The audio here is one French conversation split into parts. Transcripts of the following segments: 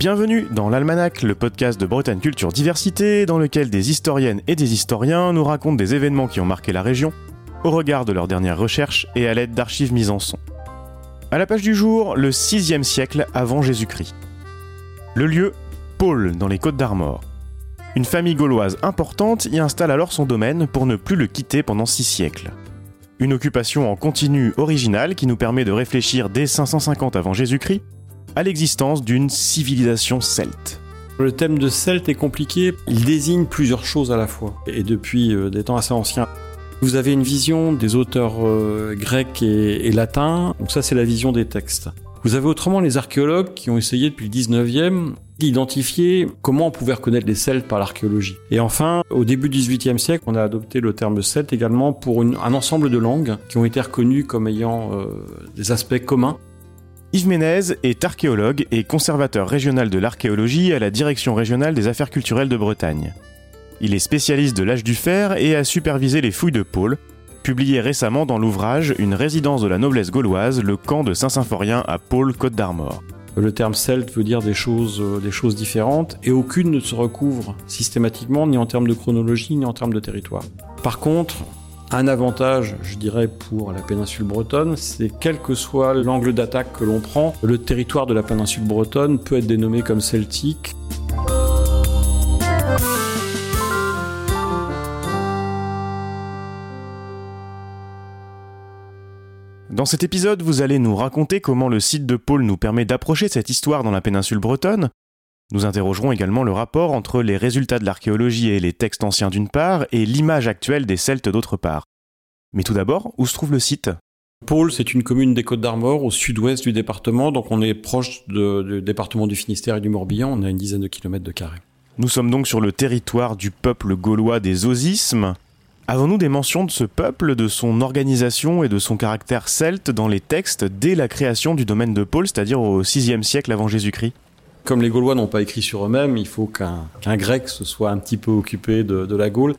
Bienvenue dans l'Almanach, le podcast de Bretagne Culture Diversité, dans lequel des historiennes et des historiens nous racontent des événements qui ont marqué la région, au regard de leurs dernières recherches et à l'aide d'archives mises en son. À la page du jour, le 6e siècle avant Jésus-Christ. Le lieu, Paul, dans les Côtes d'Armor. Une famille gauloise importante y installe alors son domaine pour ne plus le quitter pendant six siècles. Une occupation en continu originale qui nous permet de réfléchir dès 550 avant Jésus-Christ à l'existence d'une civilisation celte. Le thème de celte est compliqué, il désigne plusieurs choses à la fois, et depuis euh, des temps assez anciens. Vous avez une vision des auteurs euh, grecs et, latins, donc ça c'est la vision des textes. Vous avez autrement les archéologues qui ont essayé depuis le 19e d'identifier comment on pouvait reconnaître les Celtes par l'archéologie. Et enfin, au début du XVIIIe siècle, on a adopté le terme celte également pour un ensemble de langues qui ont été reconnues comme ayant euh, des aspects communs Yves Ménez est archéologue et conservateur régional de l'archéologie à la Direction régionale des affaires culturelles de Bretagne. Il est spécialiste de l'âge du fer et a supervisé les fouilles de Pôle, publié récemment dans l'ouvrage Une résidence de la noblesse gauloise, le camp de Saint-Symphorien à Pôle, Côte d'Armor. Le terme celte veut dire des choses, euh, des choses différentes et aucune ne se recouvre systématiquement ni en termes de chronologie ni en termes de territoire. Par contre, un avantage, je dirais, pour la péninsule bretonne, c'est quel que soit l'angle d'attaque que l'on prend, le territoire de la péninsule bretonne peut être dénommé comme celtique. Dans cet épisode, vous allez nous raconter comment le site de Pôle nous permet d'approcher cette histoire dans la péninsule bretonne. Nous interrogerons également le rapport entre les résultats de l'archéologie et les textes anciens d'une part, et l'image actuelle des Celtes d'autre part. Mais tout d'abord, où se trouve le site? Pôle, c'est une commune des Côtes d'Armor au sud-ouest du département, donc on est proche du département du Finistère et du Morbihan, on a une dizaine de kilomètres de carré. Nous sommes donc sur le territoire du peuple gaulois des Osismes. Avons-nous des mentions de ce peuple, de son organisation et de son caractère celte dans les textes dès la création du domaine de Pôle, c'est-à-dire au VIe siècle avant Jésus-Christ? Comme les Gaulois n'ont pas écrit sur eux-mêmes, il faut qu'un Grec se soit un petit peu occupé de la Gaule.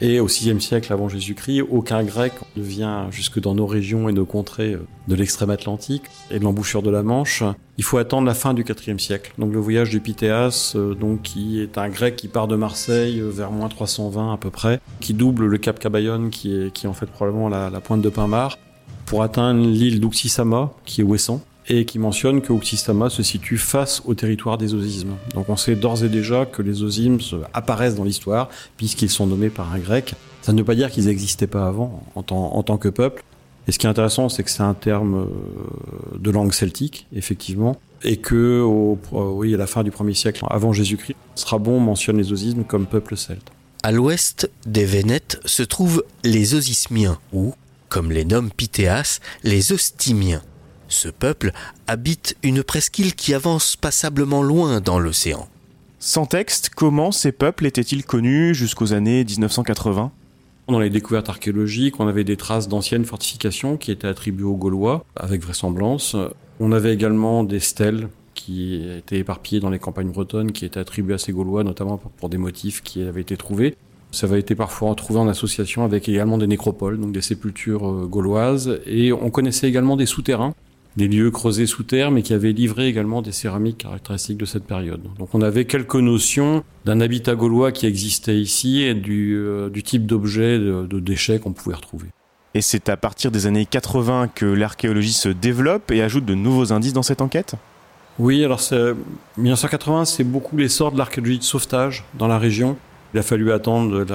Et au VIe siècle avant Jésus-Christ, aucun grec ne vient jusque dans nos régions et nos contrées euh, de l'extrême Atlantique et de l'embouchure de la Manche. Il faut attendre la fin du IVe siècle. Donc le voyage du Pythéas, euh, donc qui est un grec qui part de Marseille euh, vers moins 320 à peu près, qui double le cap Cabayonne, qui est, qui est en fait probablement la, pointe de Pinmar, pour atteindre l'île d'Uxisama, qui est Ouessant et qui mentionne que Uxistama se situe face au territoire des osismes. Donc on sait d'ores et déjà que les osismes apparaissent dans l'histoire, puisqu'ils sont nommés par un grec. Ça ne veut pas dire qu'ils n'existaient pas avant, en tant, que peuple. Et ce qui est intéressant, c'est que c'est un terme euh, de langue celtique, effectivement, et que au, oui, à la fin du 1er siècle avant Jésus-Christ, Strabon mentionne les osismes comme peuple celte. À l'ouest des Vénètes se trouvent les Osismiens, ou, comme les nomme Pythéas, les Ostimiens. Ce peuple habite une presqu'île qui avance passablement loin dans l'océan. Sans texte, comment ces peuples étaient-ils connus jusqu'aux années 1980 dans les découvertes archéologiques, on avait des traces d'anciennes fortifications qui étaient attribuées aux Gaulois, avec vraisemblance. On avait également des stèles qui étaient éparpillées dans les campagnes bretonnes, qui étaient attribuées à ces Gaulois, notamment pour des motifs qui avaient été trouvés. Ça avait été parfois trouvé en association avec également des nécropoles, donc des sépultures euh, gauloises. Et on connaissait également des souterrains des lieux creusés sous terre, mais qui avaient livré également des céramiques caractéristiques de cette période. Donc on avait quelques notions d'un habitat gaulois qui existait ici et du, euh, type d'objets, de, de déchets qu'on pouvait retrouver. Et c'est à partir des années 80 que l'archéologie se développe et ajoute de nouveaux indices dans cette enquête? Oui, alors 1980, c'est beaucoup l'essor de l'archéologie de sauvetage dans la région. Il a fallu attendre,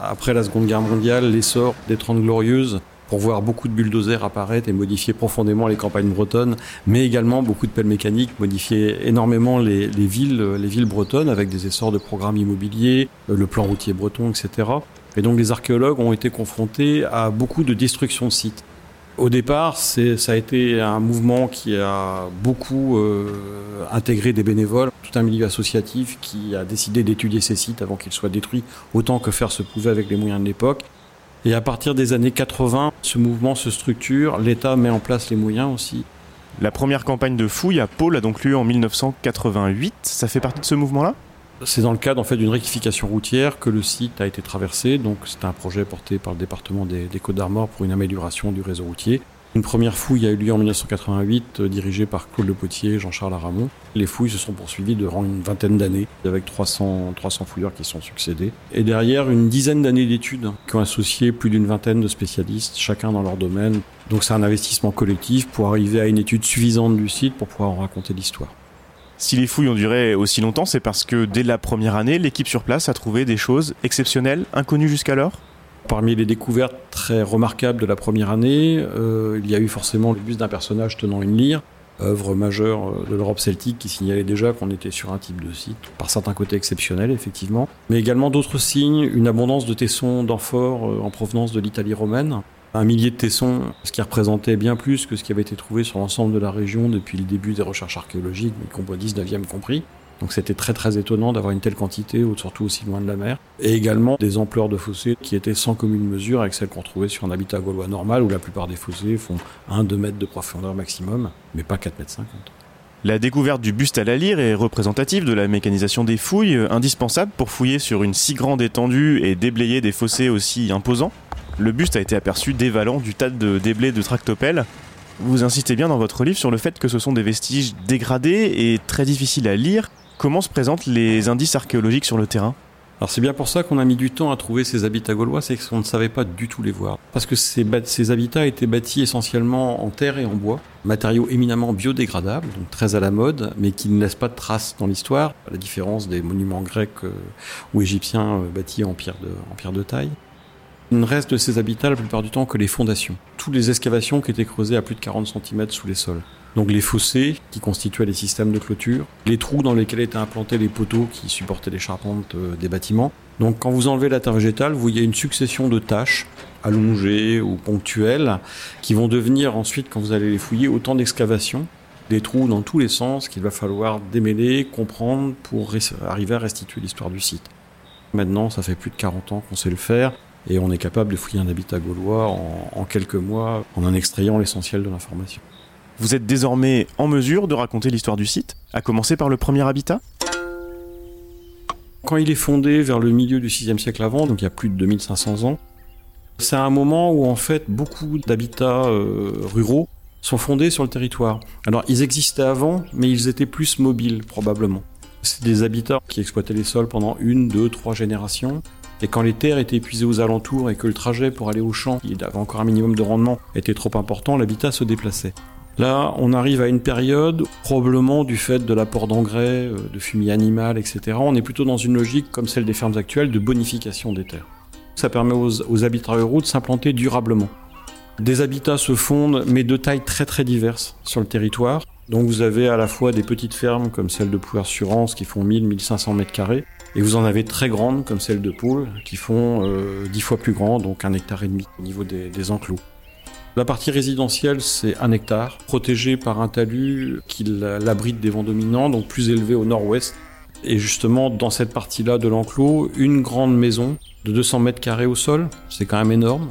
après la Seconde Guerre mondiale, l'essor des Trente Glorieuses pour voir beaucoup de bulldozers apparaître et modifier profondément les campagnes bretonnes, mais également beaucoup de pelles mécaniques modifier énormément les, villes, les villes bretonnes avec des essors de programmes immobiliers, euh, le plan routier breton, etc. Et donc les archéologues ont été confrontés à beaucoup de destruction de sites. Au départ, ça a été un mouvement qui a beaucoup euh, intégré des bénévoles, tout un milieu associatif qui a décidé d'étudier ces sites avant qu'ils soient détruits, autant que faire se pouvait avec les moyens de l'époque. Et à partir des années 80, ce mouvement se structure, l'État met en place les moyens aussi. La première campagne de fouille à Pôle a donc lieu en 1988. Ça fait partie de ce mouvement-là? C'est dans le cadre en fait d'une rectification routière que le site a été traversé. Donc c'est un projet porté par le département des, Côtes d'Armor pour une amélioration du réseau routier. Une première fouille a eu lieu en 1988, euh, dirigée par Claude Le Potier et Jean-Charles Aramon. Les fouilles se sont poursuivies durant une vingtaine d'années, avec 300, 300 fouilleurs qui sont succédés. Et derrière, une dizaine d'années d'études qui ont associé plus d'une vingtaine de spécialistes, chacun dans leur domaine. Donc c'est un investissement collectif pour arriver à une étude suffisante du site pour pouvoir en raconter l'histoire. Si les fouilles ont duré aussi longtemps, c'est parce que dès la première année, l'équipe sur place a trouvé des choses exceptionnelles, inconnues jusqu'alors? Parmi les découvertes très remarquables de la première année, euh, il y a eu forcément le buste d'un personnage tenant une lyre, œuvre majeure euh, de l'Europe celtique qui signalait déjà qu'on était sur un type de site, par certains côtés exceptionnels effectivement, mais également d'autres signes, une abondance de tessons d'amphores euh, en provenance de l'Italie romaine, un millier de tessons, ce qui représentait bien plus que ce qui avait été trouvé sur l'ensemble de la région depuis le début des recherches archéologiques, mais qu'on 19e compris. Donc c'était très très étonnant d'avoir une telle quantité, surtout aussi loin de la mer. Et également des ampleurs de fossés qui étaient sans commune mesure avec celles qu'on trouvait sur un habitat gaulois normal où la plupart des fossés font 1-2 mètres de profondeur maximum, mais pas 4 mètres 50. La découverte du buste à la lyre est représentative de la mécanisation des fouilles, indispensable pour fouiller sur une si grande étendue et déblayer des fossés aussi imposants. Le buste a été aperçu dévalant du tas de déblais de tractopelles. Vous insistez bien dans votre livre sur le fait que ce sont des vestiges dégradés et très difficiles à lire, Comment se présentent les indices archéologiques sur le terrain alors c'est bien pour ça qu'on a mis du temps à trouver ces habitats gaulois, c'est qu'on ne savait pas du tout les voir. Parce que ces, habitats étaient bâtis essentiellement en terre et en bois, matériaux éminemment biodégradables, donc très à la mode, mais qui ne laissent pas de traces dans l'histoire, à la différence des monuments grecs euh, ou égyptiens euh, bâtis en pierre, de, en pierre de taille. Il ne reste de ces habitats la plupart du temps que les fondations. Toutes les excavations qui étaient creusées à plus de 40 cm sous les sols. Donc les fossés qui constituaient les systèmes de clôture, les trous dans lesquels étaient implantés les poteaux qui supportaient les charpentes euh, des bâtiments. Donc quand vous enlevez la terre végétale, vous voyez une succession de tâches allongées ou ponctuelles qui vont devenir ensuite, quand vous allez les fouiller, autant d'excavations, des trous dans tous les sens qu'il va falloir démêler, comprendre pour arriver à restituer l'histoire du site. Maintenant, ça fait plus de 40 ans qu'on sait le faire et on est capable de fouiller un habitat gaulois en quelques mois en en extrayant l'essentiel de l'information. Vous êtes désormais en mesure de raconter l'histoire du site, à commencer par le premier habitat? Quand il est fondé vers le milieu du 6e siècle avant, donc il y a plus de 2500 ans, c'est un moment où en fait beaucoup d'habitats euh, ruraux sont fondés sur le territoire. Alors ils existaient avant, mais ils étaient plus mobiles probablement. C'est des habitats qui exploitaient les sols pendant une, deux, trois générations. Et quand les terres étaient épuisées aux alentours et que le trajet pour aller au champ, il avait encore un minimum de rendement, était trop important, l'habitat se déplaçait. Là, on arrive à une période, probablement du fait de l'apport d'engrais, euh, de fumier animal, etc. On est plutôt dans une logique, comme celle des fermes actuelles, de bonification des terres. Ça permet aux, habitats ruraux de s'implanter durablement. Des habitats se fondent, mais de tailles très très diverses sur le territoire. Donc vous avez à la fois des petites fermes comme celle de Pouer-Surance qui font 1000-1500 mètres carrés, et vous en avez très grandes comme celle de Poule qui font euh, 10 fois plus grand, donc un hectare et demi au niveau des enclos. La partie résidentielle, c'est un hectare, protégé par un talus qui l'abrite des vents dominants, donc plus élevé au nord-ouest. Et justement, dans cette partie-là de l'enclos, une grande maison de 200 mètres carrés au sol, c'est quand même énorme,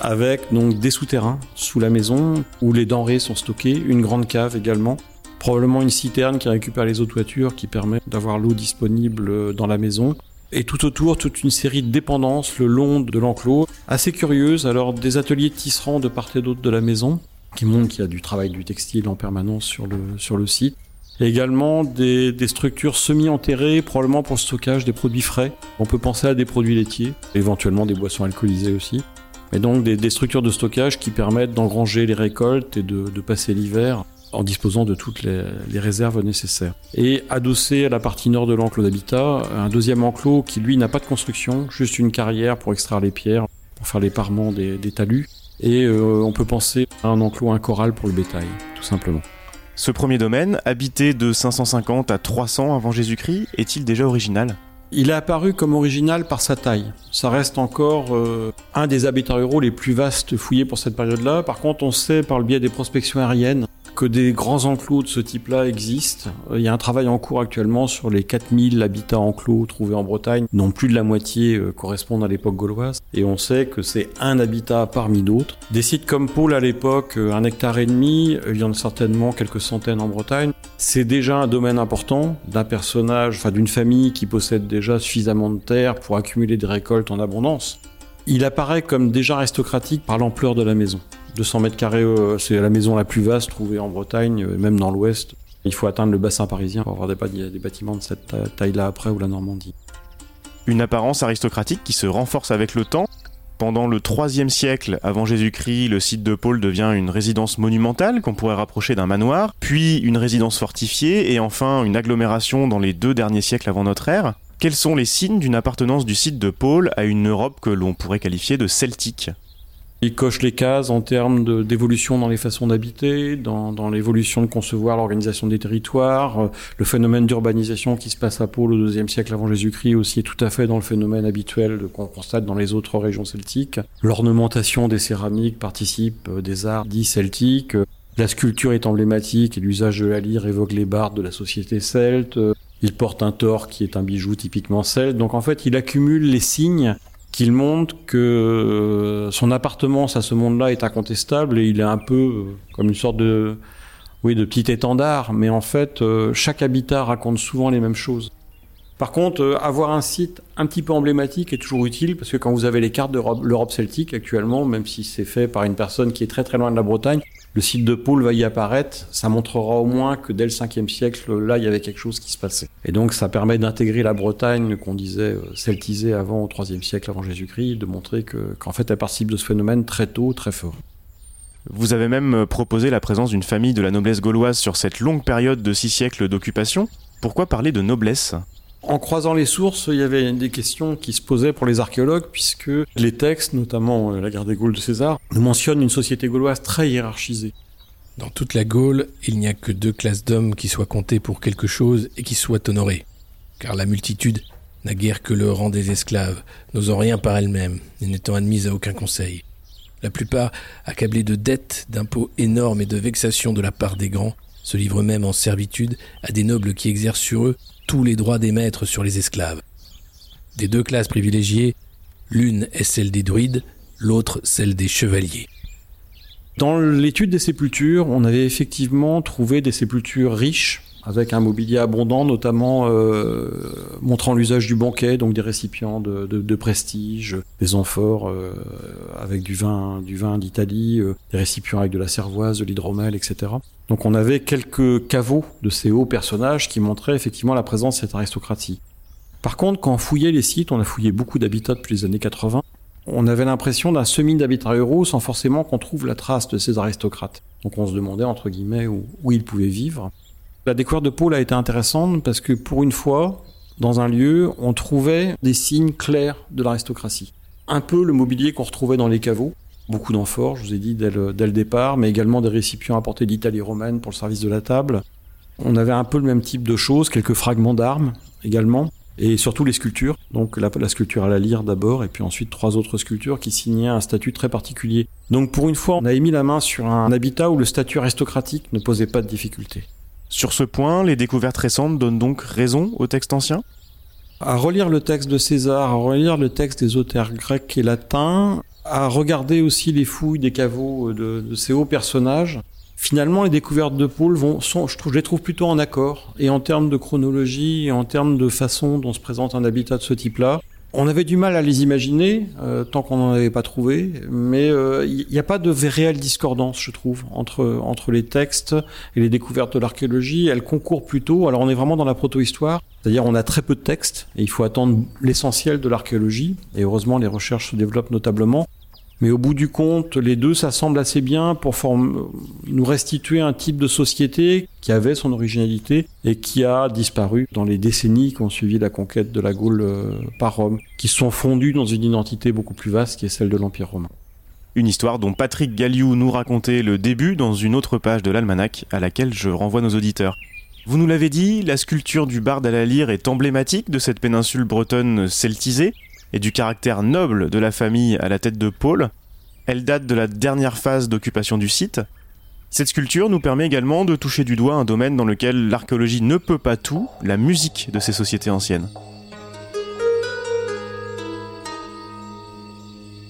avec donc des souterrains sous la maison où les denrées sont stockées, une grande cave également, probablement une citerne qui récupère les eaux de toiture qui permet d'avoir l'eau disponible dans la maison, et tout autour toute une série de dépendances le long de l'enclos, assez curieuses. Alors des ateliers tisserands de part et d'autre de la maison, qui montrent qu'il y a du travail du textile en permanence sur le, sur le site. Et également des, des structures semi-enterrées, probablement pour le stockage des produits frais. On peut penser à des produits laitiers, éventuellement des boissons alcoolisées aussi. Mais donc des, structures de stockage qui permettent d'engranger les récoltes et de passer l'hiver en disposant de toutes les, réserves nécessaires. Et adossé à la partie nord de l'enclos d'habitat, un deuxième enclos qui lui n'a pas de construction, juste une carrière pour extraire les pierres, pour faire les parements des, talus. Et euh, on peut penser à un enclos, un corral pour le bétail, tout simplement. Ce premier domaine, habité de 550 à 300 avant Jésus-Christ, est-il déjà original? Il est apparu comme original par sa taille. Ça reste encore euh, un des habitats ruraux les plus vastes fouillés pour cette période-là. Par contre, on sait par le biais des prospections aériennes que des grands enclos de ce type-là existent. Euh, il y a un travail en cours actuellement sur les 4000 habitats enclos trouvés en Bretagne. Non plus de la moitié euh, correspondent à l'époque gauloise. Et on sait que c'est un habitat parmi d'autres. Des sites comme Pôle à l'époque, euh, un hectare et demi, il y en a certainement quelques centaines en Bretagne. C'est déjà un domaine important d'un personnage, enfin d'une famille qui possède déjà suffisamment de terre pour accumuler des récoltes en abondance il apparaît comme déjà aristocratique par l'ampleur de la maison. 200 mètres carrés, euh, c'est la maison la plus vaste trouvée en Bretagne, euh, même dans l'ouest. Il faut atteindre le bassin parisien pour avoir des, des bâtiments de cette taille-là après ou la Normandie. Une apparence aristocratique qui se renforce avec le temps. Pendant le 3 siècle avant Jésus-Christ, le site de Paul devient une résidence monumentale qu'on pourrait rapprocher d'un manoir, puis une résidence fortifiée et enfin une agglomération dans les deux derniers siècles avant notre ère. Quels sont les signes d'une appartenance du site de Paul à une Europe que l'on pourrait qualifier de celtique? Il coche les cases en termes d'évolution dans les façons d'habiter, dans, l'évolution de concevoir l'organisation des territoires. Euh, le phénomène d'urbanisation qui se passe à Pôle au IIe siècle avant Jésus-Christ aussi est tout à fait dans le phénomène habituel qu'on constate dans les autres régions celtiques. L'ornementation des céramiques participe euh, des arts dits celtiques. La sculpture est emblématique et l'usage de la lyre évoque les bardes de la société celte. Il porte un tort qui est un bijou typiquement celte. Donc en fait, il accumule les signes qu'il montre que euh, son appartenance à ce monde-là est incontestable et il est un peu euh, comme une sorte de oui de petit étendard mais en fait euh, chaque habitat raconte souvent les mêmes choses. Par contre, avoir un site un petit peu emblématique est toujours utile parce que quand vous avez les cartes de l'Europe celtique actuellement, même si c'est fait par une personne qui est très très loin de la Bretagne, le site de Pôle va y apparaître, ça montrera au moins que dès le 5e siècle, là, il y avait quelque chose qui se passait. Et donc, ça permet d'intégrer la Bretagne, qu'on disait euh, celtisée avant au 3e siècle avant Jésus-Christ, de montrer que, qu'en fait, elle participe de ce phénomène très tôt, très fort. Vous avez même euh, proposé la présence d'une famille de la noblesse gauloise sur cette longue période de six siècles d'occupation. Pourquoi parler de noblesse? En croisant les sources, il y avait des questions qui se posaient pour les archéologues, puisque les textes, notamment euh, la guerre des Gaules de César, nous mentionnent une société gauloise très hiérarchisée. Dans toute la Gaule, il n'y a que deux classes d'hommes qui soient comptés pour quelque chose et qui soient honorés. Car la multitude n'a guère que le rang des esclaves, n'osant rien par elle-même et n'étant admise à aucun conseil. La plupart, accablés de dettes, d'impôts énormes et de vexations de la part des grands, se livrent même en servitude à des nobles qui exercent sur eux tous les droits des maîtres sur les esclaves. Des deux classes privilégiées, l'une est celle des druides, l'autre celle des chevaliers. Dans l'étude des sépultures, on avait effectivement trouvé des sépultures riches, avec un mobilier abondant, notamment euh, montrant l'usage du banquet, donc des récipients de, prestige, des amphores euh, avec du vin, du vin d'Italie, euh, des récipients avec de la cervoise, de l'hydromel, etc. Donc on avait quelques caveaux de ces hauts personnages qui montraient effectivement la présence de cette aristocratie. Par contre, quand on fouillait les sites, on a fouillé beaucoup d'habitats depuis les années 80, on avait l'impression d'un semi d'habitats ruraux sans forcément qu'on trouve la trace de ces aristocrates. Donc on se demandait entre guillemets où ils pouvaient vivre. La découverte de Paul a été intéressante parce que pour une fois, dans un lieu, on trouvait des signes clairs de l'aristocratie. Un peu le mobilier qu'on retrouvait dans les caveaux, beaucoup d'amphores, je vous ai dit dès le, départ, mais également des récipients apportés d'Italie romaine pour le service de la table. On avait un peu le même type de choses, quelques fragments d'armes également, et surtout les sculptures. Donc la, la sculpture à la lyre d'abord, et puis ensuite trois autres sculptures qui signaient un statut très particulier. Donc pour une fois, on a émis la main sur un habitat où le statut aristocratique ne posait pas de difficulté. Sur ce point, les découvertes récentes donnent donc raison au texte ancien? À relire le texte de César, à relire le texte des auteurs grecs et latins, à regarder aussi les fouilles des caveaux de, ces hauts personnages, finalement, les découvertes de Paul vont, je les trouve plutôt en accord. Et en termes de chronologie, et en termes de façon dont se présente un habitat de ce type-là, on avait du mal à les imaginer euh, tant qu'on n'en avait pas trouvé, mais il euh, n'y a pas de réelle discordance, je trouve, entre entre les textes et les découvertes de l'archéologie. Elles concourent plutôt. Alors on est vraiment dans la proto-histoire, c'est-à-dire on a très peu de textes et il faut attendre l'essentiel de l'archéologie. Et heureusement, les recherches se développent notablement. Mais au bout du compte, les deux s'assemblent assez bien pour nous restituer un type de société qui avait son originalité et qui a disparu dans les décennies qui ont suivi la conquête de la Gaule euh, par Rome, qui sont fondus dans une identité beaucoup plus vaste qui est celle de l'Empire romain. Une histoire dont Patrick Galliou nous racontait le début dans une autre page de l'almanach à laquelle je renvoie nos auditeurs. Vous nous l'avez dit, la sculpture du barde à la lyre est emblématique de cette péninsule bretonne celtisée, et du caractère noble de la famille à la tête de Paul. Elle date de la dernière phase d'occupation du site. Cette sculpture nous permet également de toucher du doigt un domaine dans lequel l'archéologie ne peut pas tout, la musique de ces sociétés anciennes.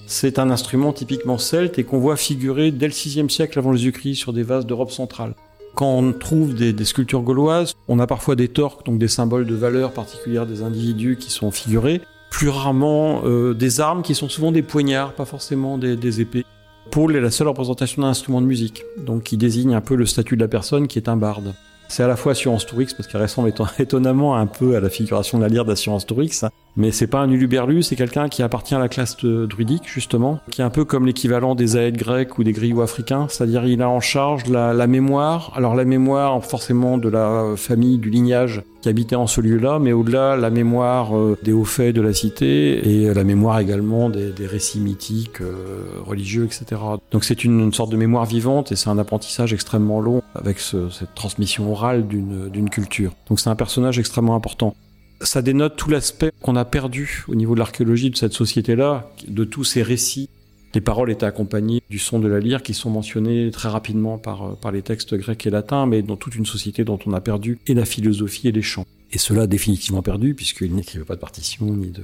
C'est un instrument typiquement celte et qu'on voit figurer dès le 6 siècle avant Jésus-Christ sur des vases d'Europe centrale. Quand on trouve des, des, sculptures gauloises, on a parfois des torques, donc des symboles de valeur particulière des individus qui sont figurés plus rarement euh, des armes qui sont souvent des poignards, pas forcément des, épées. Paul est la seule représentation d'un instrument de musique, donc qui désigne un peu le statut de la personne qui est un barde. C'est à la fois Assurance Tourix, parce qu'elle ressemble étonnamment un peu à la figuration de la lyre d'Assurance Tourix, mais c'est pas un uluberlu, c'est quelqu'un qui appartient à la classe druidique, justement, qui est un peu comme l'équivalent des aèdes grecs ou des griots africains, c'est-à-dire il a en charge la, la, mémoire, alors la mémoire forcément de la famille, du lignage qui habitait en ce lieu-là, mais au-delà, la mémoire euh, des hauts faits de la cité et la mémoire également des, des récits mythiques, euh, religieux, etc. Donc c'est une, une, sorte de mémoire vivante et c'est un apprentissage extrêmement long avec ce, cette transmission orale d'une culture. Donc c'est un personnage extrêmement important ça dénote tout l'aspect qu'on a perdu au niveau de l'archéologie de cette société-là, de tous ces récits. Les paroles étaient accompagnées du son de la lyre qui sont mentionnés très rapidement par, euh, par les textes grecs et latins, mais dans toute une société dont on a perdu et la philosophie et les chants. Et cela définitivement perdu, puisqu'il n'écrivait pas de partition, ni de...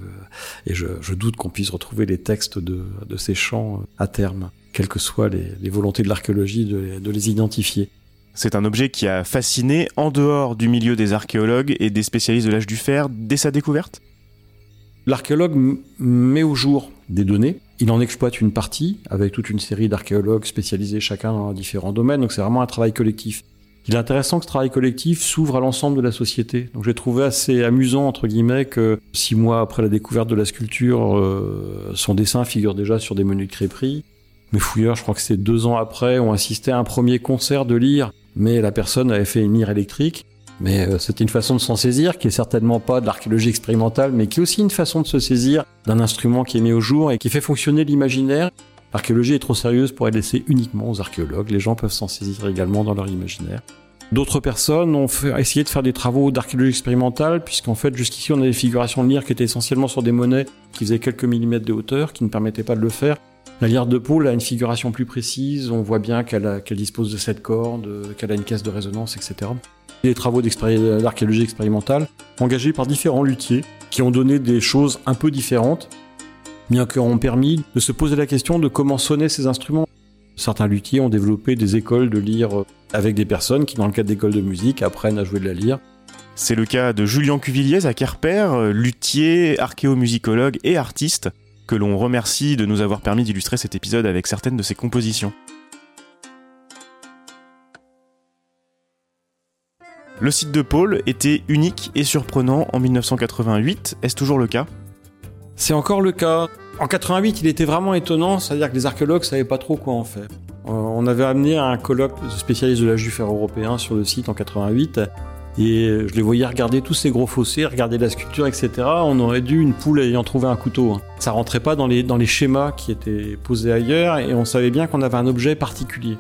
Et je, doute qu'on puisse retrouver les textes de, ces chants euh, à terme, quelles que soient les, volontés de l'archéologie de les identifier. C'est un objet qui a fasciné en dehors du milieu des archéologues et des spécialistes de l'âge du fer dès sa découverte? L'archéologue met au jour des données, il en exploite une partie avec toute une série d'archéologues spécialisés chacun dans différents domaines, donc c'est vraiment un travail collectif. Il est intéressant que ce travail collectif s'ouvre à l'ensemble de la société. Donc j'ai trouvé assez amusant, entre guillemets, que six mois après la découverte de la sculpture, euh, son dessin figure déjà sur des menus de crêperie. Mes fouilleurs, je crois que c'est deux ans après, ont assisté à un premier concert de lyre mais la personne avait fait une lyre électrique. Mais euh, c'était une façon de s'en saisir, qui est certainement pas de l'archéologie expérimentale, mais qui est aussi une façon de se saisir d'un instrument qui est mis au jour et qui fait fonctionner l'imaginaire. L'archéologie est trop sérieuse pour être laissée uniquement aux archéologues. Les gens peuvent s'en saisir également dans leur imaginaire. D'autres personnes ont essayé de faire des travaux d'archéologie expérimentale, puisqu'en fait, jusqu'ici, on a des figurations de lyre qui étaient essentiellement sur des monnaies qui faisaient quelques millimètres de hauteur, qui ne permettaient pas de le faire. La lyre de Paul a une figuration plus précise, on voit bien qu'elle qu dispose de sept cordes, qu'elle a une caisse de résonance, etc. Des travaux d'archéologie expérimentale engagés par différents luthiers qui ont donné des choses un peu différentes, bien qui ont permis de se poser la question de comment sonnaient ces instruments. Certains luthiers ont développé des écoles de lyre avec des personnes qui, dans le cadre d'écoles de musique, apprennent à jouer de la lyre. C'est le cas de Julien Cuvilliez à Querper, luthier, archéomusicologue et artiste, que l'on remercie de nous avoir permis d'illustrer cet épisode avec certaines de ses compositions. Le site de Paul était unique et surprenant en 1988, est-ce toujours le cas? C'est encore le cas. En 88, il était vraiment étonnant, c'est-à-dire que les archéologues savaient pas trop quoi en faire. Euh, on avait amené un colloque de spécialistes de l'âge du fer européen sur le site en 88 et je les voyais regarder tous ces gros fossés, regarder la sculpture, etc. On aurait dû une poule ayant trouvé un couteau. Hein. Ça rentrait pas dans les, schémas qui étaient posés ailleurs et on savait bien qu'on avait un objet particulier.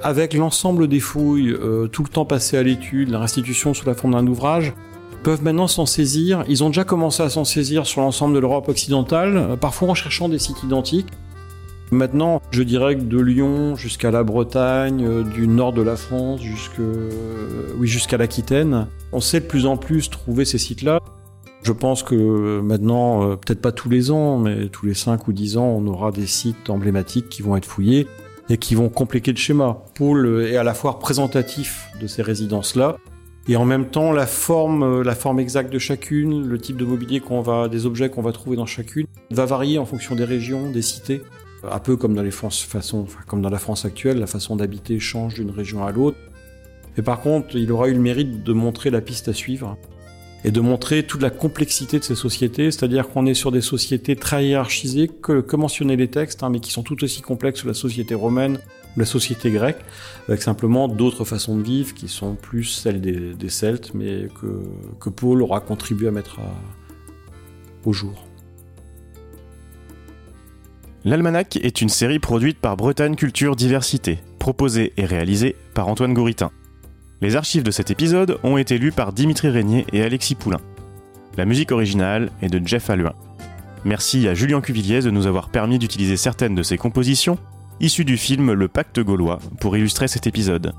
Avec l'ensemble des fouilles, euh, tout le temps passé à l'étude, la restitution sous la forme d'un ouvrage, peuvent maintenant s'en saisir. Ils ont déjà commencé à s'en saisir sur l'ensemble de l'Europe occidentale, euh, parfois en cherchant des sites identiques. Maintenant, je dirais que de Lyon jusqu'à la Bretagne, euh, du nord de la France jusqu'à euh, jusqu'à l'Aquitaine, on sait de plus en plus trouver ces sites-là. Je pense que maintenant, euh, peut-être pas tous les ans, mais tous les 5 ou 10 ans, on aura des sites emblématiques qui vont être fouillés et qui vont compléter le schéma. Paul est à la fois représentatif de ces résidences-là, et en même temps la forme, la forme exacte de chacune, le type de mobilier qu'on va, des objets qu'on va trouver dans chacune, va varier en fonction des régions, des cités. Un peu comme dans, les façon, comme dans la France actuelle, la façon d'habiter change d'une région à l'autre. Mais par contre, il aura eu le mérite de montrer la piste à suivre et de montrer toute la complexité de ces sociétés, c'est-à-dire qu'on est sur des sociétés très hiérarchisées, que, que mentionnaient les textes, hein, mais qui sont tout aussi complexes que la société romaine ou la société grecque, avec simplement d'autres façons de vivre qui sont plus celles des, des Celtes, mais que, que Paul aura contribué à mettre à, au jour. L'Almanach est une série produite par Bretagne Culture Diversité, proposée et réalisée par Antoine Gouritin. Les archives de cet épisode ont été lues par Dimitri Régnier et Alexis Poulain. La musique originale est de Jeff Alluin. Merci à Julien Cuvilliez de nous avoir permis d'utiliser certaines de ses compositions, issues du film Le Pacte gaulois, pour illustrer cet épisode.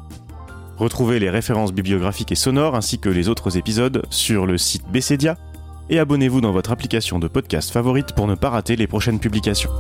Retrouvez les références bibliographiques et sonores ainsi que les autres épisodes sur le site Bessedia et abonnez-vous dans votre application de podcast favorite pour ne pas rater les prochaines publications.